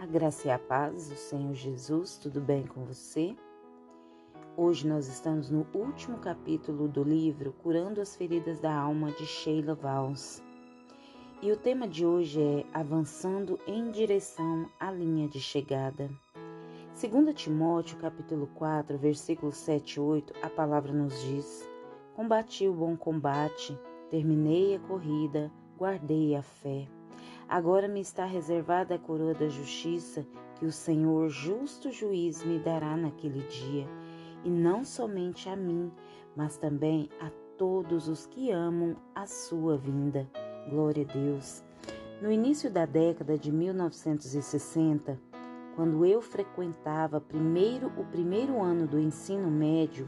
A graça e a paz do Senhor Jesus, tudo bem com você? Hoje nós estamos no último capítulo do livro Curando as Feridas da Alma de Sheila Valls. E o tema de hoje é Avançando em direção à linha de chegada. Segundo Timóteo, capítulo 4, versículos 7 e 8, a palavra nos diz: Combati o bom combate, terminei a corrida, guardei a fé. Agora me está reservada a coroa da justiça que o Senhor, justo juiz, me dará naquele dia, e não somente a mim, mas também a todos os que amam a sua vinda. Glória a Deus. No início da década de 1960, quando eu frequentava primeiro o primeiro ano do ensino médio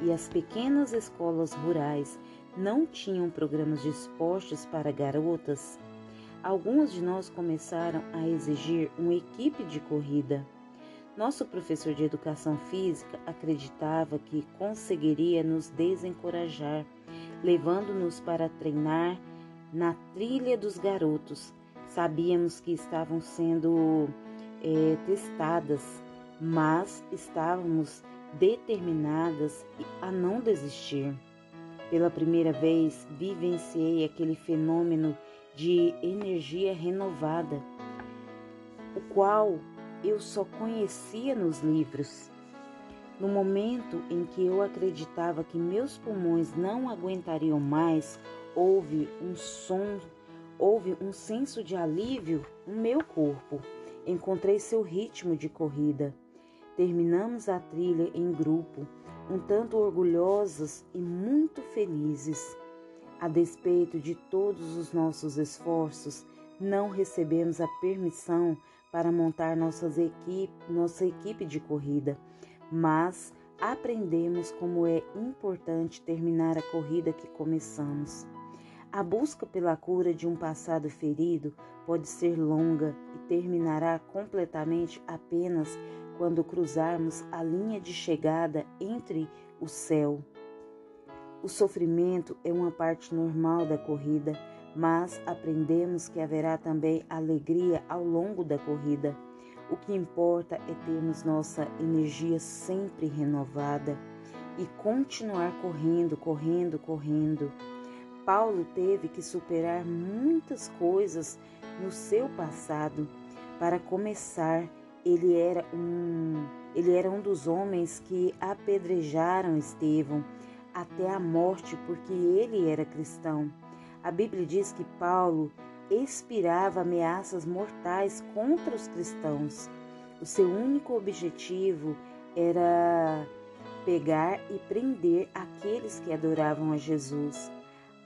e as pequenas escolas rurais não tinham programas de esportes para garotas, alguns de nós começaram a exigir uma equipe de corrida. Nosso professor de educação física acreditava que conseguiria nos desencorajar, levando-nos para treinar na trilha dos garotos. Sabíamos que estavam sendo é, testadas, mas estávamos determinadas a não desistir. Pela primeira vez, vivenciei aquele fenômeno de energia renovada, o qual eu só conhecia nos livros. No momento em que eu acreditava que meus pulmões não aguentariam mais, houve um som, houve um senso de alívio no meu corpo. Encontrei seu ritmo de corrida. Terminamos a trilha em grupo, um tanto orgulhosos e muito felizes. A despeito de todos os nossos esforços, não recebemos a permissão para montar nossas equipe, nossa equipe de corrida, mas aprendemos como é importante terminar a corrida que começamos. A busca pela cura de um passado ferido pode ser longa e terminará completamente apenas quando cruzarmos a linha de chegada entre o céu o sofrimento é uma parte normal da corrida, mas aprendemos que haverá também alegria ao longo da corrida. O que importa é termos nossa energia sempre renovada e continuar correndo, correndo, correndo. Paulo teve que superar muitas coisas no seu passado. Para começar, ele era um, ele era um dos homens que apedrejaram Estevão até a morte, porque ele era cristão. A Bíblia diz que Paulo expirava ameaças mortais contra os cristãos. O seu único objetivo era pegar e prender aqueles que adoravam a Jesus.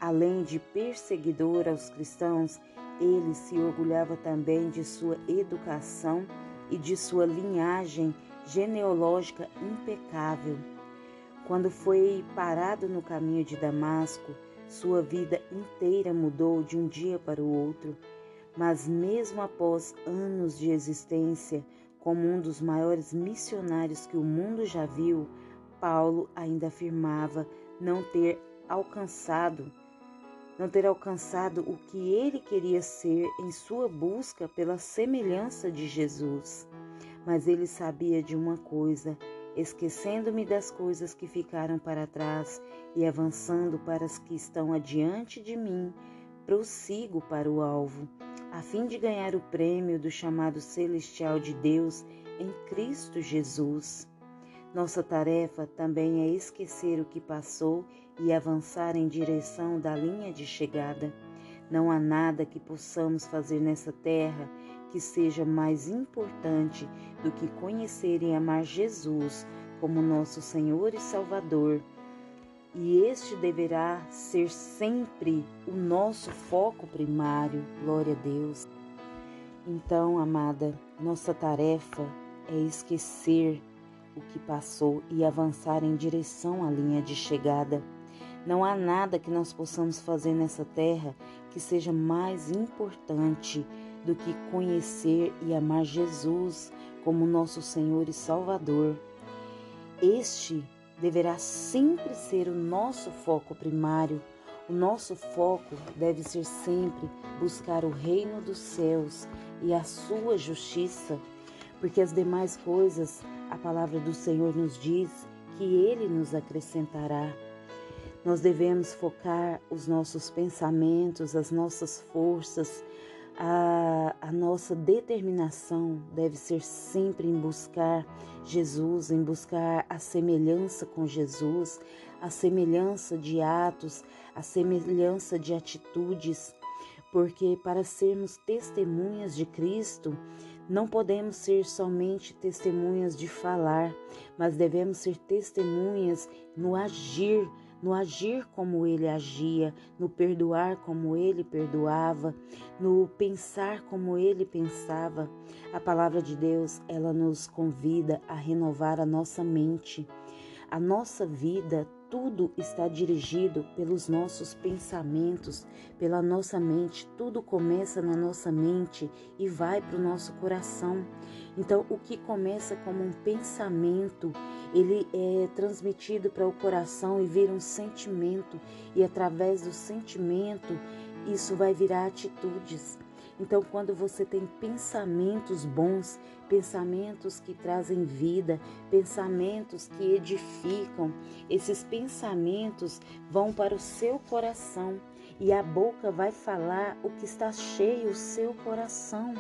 Além de perseguidor aos cristãos, ele se orgulhava também de sua educação e de sua linhagem genealógica impecável. Quando foi parado no caminho de Damasco, sua vida inteira mudou de um dia para o outro. Mas, mesmo após anos de existência, como um dos maiores missionários que o mundo já viu, Paulo ainda afirmava não ter alcançado, não ter alcançado o que ele queria ser em sua busca pela semelhança de Jesus. Mas ele sabia de uma coisa: esquecendo-me das coisas que ficaram para trás e avançando para as que estão adiante de mim, prossigo para o alvo, a fim de ganhar o prêmio do chamado celestial de Deus em Cristo Jesus. Nossa tarefa também é esquecer o que passou e avançar em direção da linha de chegada. Não há nada que possamos fazer nessa terra que seja mais importante do que conhecer e amar Jesus como nosso Senhor e Salvador. E este deverá ser sempre o nosso foco primário. Glória a Deus. Então, amada, nossa tarefa é esquecer o que passou e avançar em direção à linha de chegada. Não há nada que nós possamos fazer nessa terra que seja mais importante do que conhecer e amar Jesus como nosso Senhor e Salvador. Este deverá sempre ser o nosso foco primário. O nosso foco deve ser sempre buscar o reino dos céus e a sua justiça, porque as demais coisas, a palavra do Senhor nos diz que ele nos acrescentará. Nós devemos focar os nossos pensamentos, as nossas forças, a, a, nossa determinação deve ser sempre em buscar Jesus, em buscar a semelhança com Jesus, a semelhança de atos, a semelhança de atitudes, porque para sermos testemunhas de Cristo, não podemos ser somente testemunhas de falar, mas devemos ser testemunhas no agir no agir como ele agia, no perdoar como ele perdoava, no pensar como ele pensava. A palavra de Deus, ela nos convida a renovar a nossa mente. A nossa vida tudo está dirigido pelos nossos pensamentos, pela nossa mente. Tudo começa na nossa mente e vai para o nosso coração. Então, o que começa como um pensamento, ele é transmitido para o coração e vira um sentimento, e através do sentimento, isso vai virar atitudes. Então, quando você tem pensamentos bons, pensamentos que trazem vida, pensamentos que edificam, esses pensamentos vão para o seu coração e a boca vai falar o que está cheio o seu coração.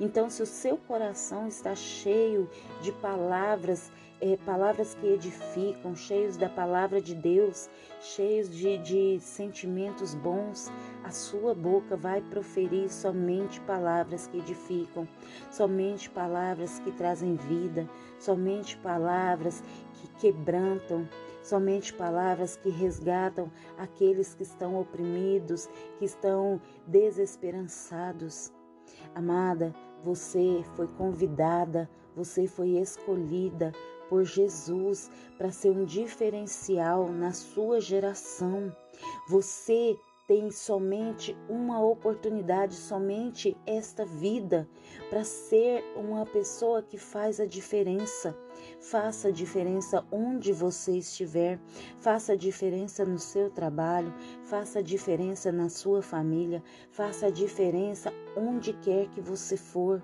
Então, se o seu coração está cheio de palavras é, palavras que edificam, cheios da palavra de Deus, cheios de, de sentimentos bons, a sua boca vai proferir somente palavras que edificam, somente palavras que trazem vida, somente palavras que quebrantam, somente palavras que resgatam aqueles que estão oprimidos, que estão desesperançados. Amada, você foi convidada, você foi escolhida por Jesus para ser um diferencial na sua geração. Você tem somente uma oportunidade, somente esta vida, para ser uma pessoa que faz a diferença. Faça diferença onde você estiver, faça diferença no seu trabalho, faça diferença na sua família, faça diferença onde quer que você for.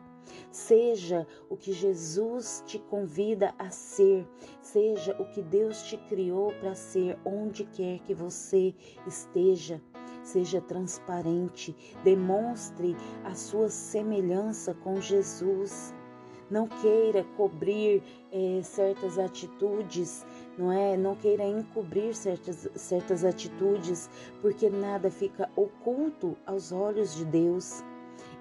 Seja o que Jesus te convida a ser, seja o que Deus te criou para ser, onde quer que você esteja. Seja transparente, demonstre a sua semelhança com Jesus. Não queira cobrir é, certas atitudes, não é? Não queira encobrir certas, certas atitudes, porque nada fica oculto aos olhos de Deus.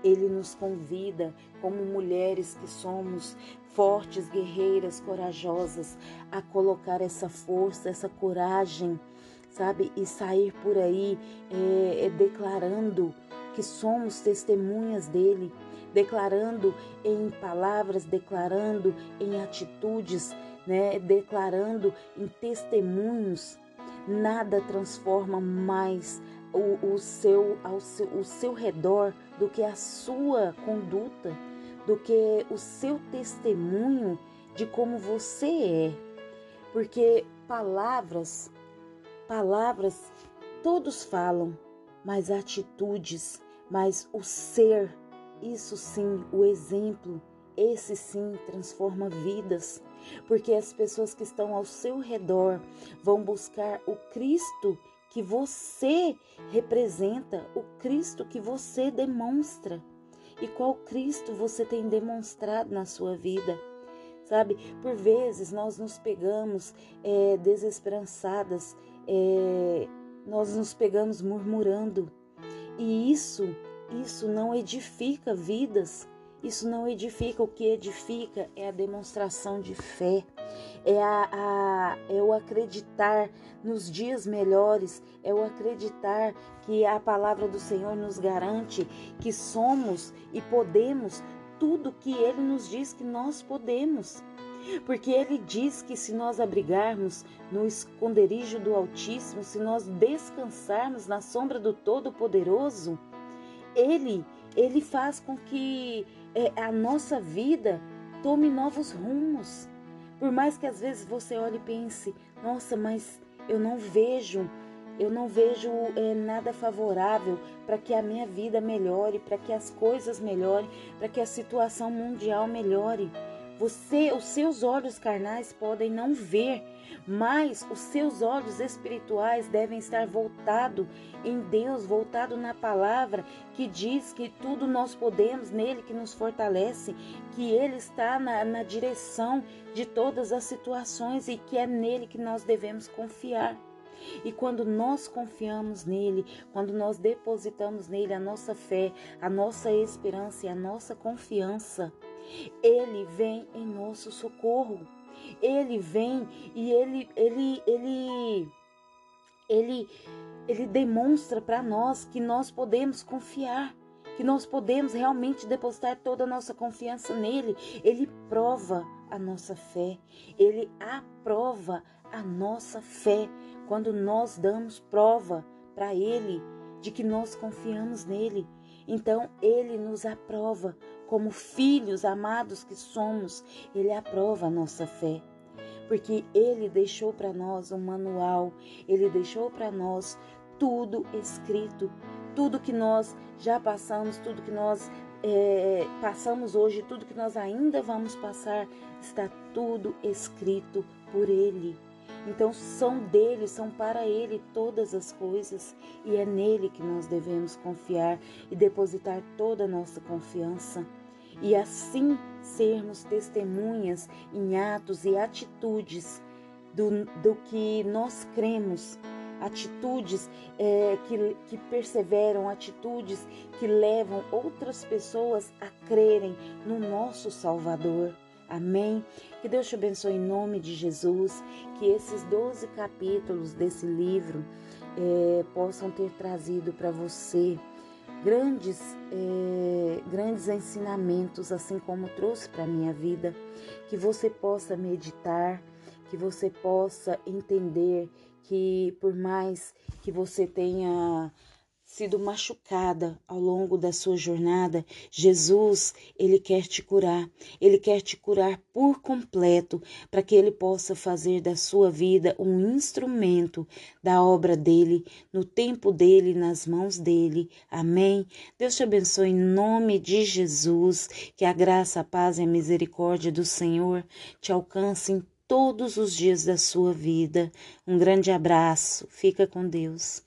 Ele nos convida, como mulheres que somos fortes, guerreiras, corajosas, a colocar essa força, essa coragem, sabe? E sair por aí é, é, declarando que somos testemunhas dele, declarando em palavras, declarando em atitudes, né? declarando em testemunhos. Nada transforma mais o, o, seu, ao seu, o seu redor do que a sua conduta, do que o seu testemunho de como você é. Porque palavras, palavras todos falam, mas atitudes, mas o ser, isso sim, o exemplo, esse sim transforma vidas, porque as pessoas que estão ao seu redor vão buscar o Cristo que você representa, o Cristo que você demonstra. E qual Cristo você tem demonstrado na sua vida? Sabe, por vezes nós nos pegamos é, desesperançadas, é, nós nos pegamos murmurando, e isso, isso não edifica vidas, isso não edifica, o que edifica é a demonstração de fé, é, a, a, é o acreditar nos dias melhores, é o acreditar que a palavra do Senhor nos garante que somos e podemos tudo que Ele nos diz que nós podemos. Porque Ele diz que se nós abrigarmos no esconderijo do Altíssimo, se nós descansarmos na sombra do Todo-Poderoso, Ele, Ele faz com que é, a nossa vida tome novos rumos. Por mais que às vezes você olhe e pense, nossa, mas eu não vejo eu não vejo é, nada favorável para que a minha vida melhore, para que as coisas melhorem, para que a situação mundial melhore. Você, os seus olhos carnais podem não ver, mas os seus olhos espirituais devem estar voltados em Deus, voltado na palavra que diz que tudo nós podemos nele que nos fortalece, que ele está na, na direção de todas as situações e que é nele que nós devemos confiar. E quando nós confiamos nele, quando nós depositamos nele a nossa fé, a nossa esperança e a nossa confiança, ele vem em nosso socorro. Ele vem e ele ele ele ele ele demonstra para nós que nós podemos confiar, que nós podemos realmente depositar toda a nossa confiança nele. Ele prova a nossa fé, ele aprova a nossa fé quando nós damos prova para ele de que nós confiamos nele. Então ele nos aprova como filhos amados que somos, ele aprova a nossa fé. Porque ele deixou para nós um manual, ele deixou para nós tudo escrito, tudo que nós já passamos, tudo que nós é, passamos hoje, tudo que nós ainda vamos passar, está tudo escrito por ele. Então são dele, são para ele todas as coisas e é nele que nós devemos confiar e depositar toda a nossa confiança. E assim sermos testemunhas em atos e atitudes do, do que nós cremos, atitudes é, que, que perseveram, atitudes que levam outras pessoas a crerem no nosso Salvador. Amém? Que Deus te abençoe em nome de Jesus, que esses 12 capítulos desse livro é, possam ter trazido para você grandes, é, grandes ensinamentos, assim como trouxe para a minha vida, que você possa meditar, que você possa entender que por mais que você tenha sido machucada ao longo da sua jornada, Jesus, ele quer te curar. Ele quer te curar por completo, para que ele possa fazer da sua vida um instrumento da obra dele, no tempo dele, nas mãos dele. Amém. Deus te abençoe em nome de Jesus. Que a graça, a paz e a misericórdia do Senhor te alcancem todos os dias da sua vida. Um grande abraço. Fica com Deus.